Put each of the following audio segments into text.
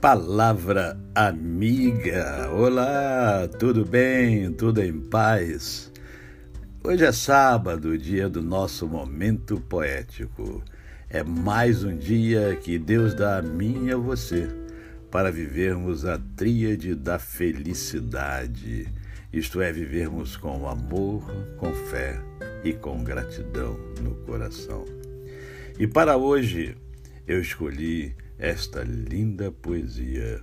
Palavra amiga. Olá, tudo bem? Tudo em paz? Hoje é sábado, dia do nosso momento poético. É mais um dia que Deus dá a mim e a você para vivermos a tríade da felicidade, isto é, vivermos com amor, com fé e com gratidão no coração. E para hoje eu escolhi esta linda poesia.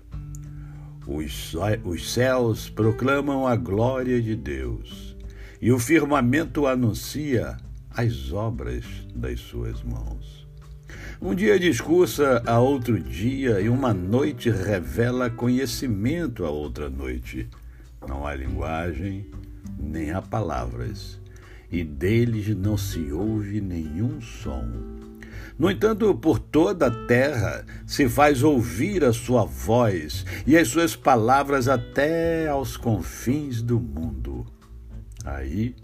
Os, céus proclamam a glória de Deus, e o firmamento anuncia as obras das suas mãos. Um dia discursa a outro dia, e uma noite revela conhecimento a outra noite. Não há linguagem, nem há palavras, e deles não se ouve nenhum som no entanto, por toda a terra se faz ouvir a sua voz e as suas palavras até aos confins do mundo. Aí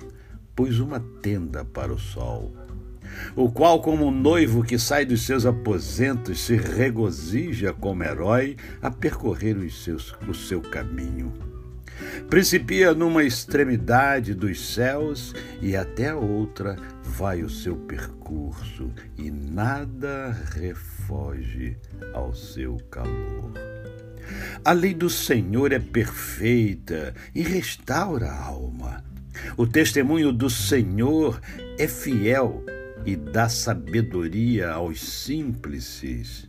pus uma tenda para o sol, o qual, como um noivo que sai dos seus aposentos, se regozija como herói a percorrer os seus, o seu caminho. Principia numa extremidade dos céus e até a outra vai o seu percurso, e nada refoge ao seu calor. A lei do Senhor é perfeita e restaura a alma. O testemunho do Senhor é fiel e dá sabedoria aos simples.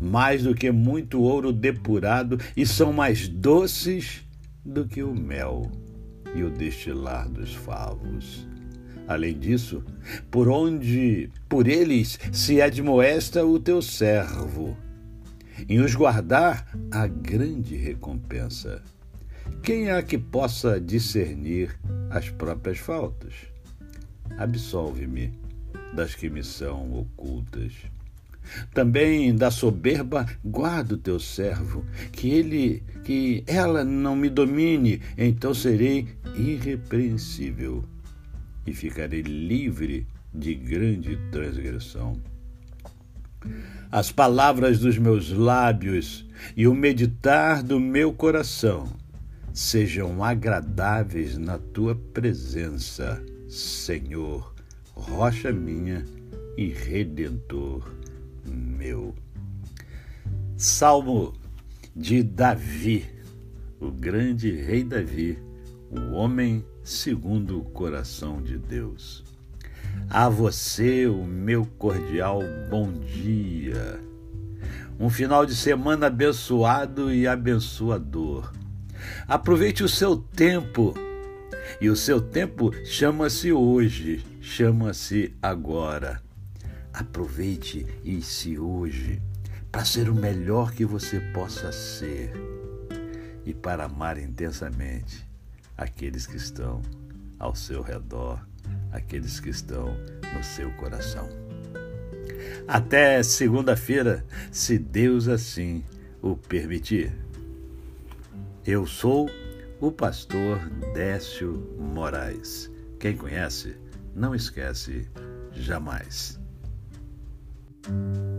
mais do que muito ouro depurado, e são mais doces do que o mel e o destilar dos favos. Além disso, por onde por eles se admoesta o teu servo, em os guardar a grande recompensa. Quem há que possa discernir as próprias faltas? Absolve-me das que me são ocultas. Também da soberba guarda o teu servo, que ele que ela não me domine, então serei irrepreensível e ficarei livre de grande transgressão. As palavras dos meus lábios e o meditar do meu coração sejam agradáveis na tua presença, Senhor, rocha minha e redentor meu. Salmo de Davi, o grande rei Davi, o homem segundo o coração de Deus. A você o meu cordial bom dia. Um final de semana abençoado e abençoador. Aproveite o seu tempo. E o seu tempo chama-se hoje, chama-se agora. Aproveite esse hoje para ser o melhor que você possa ser e para amar intensamente aqueles que estão ao seu redor, aqueles que estão no seu coração. Até segunda-feira, se Deus assim o permitir. Eu sou o pastor Décio Moraes. Quem conhece, não esquece jamais. thank you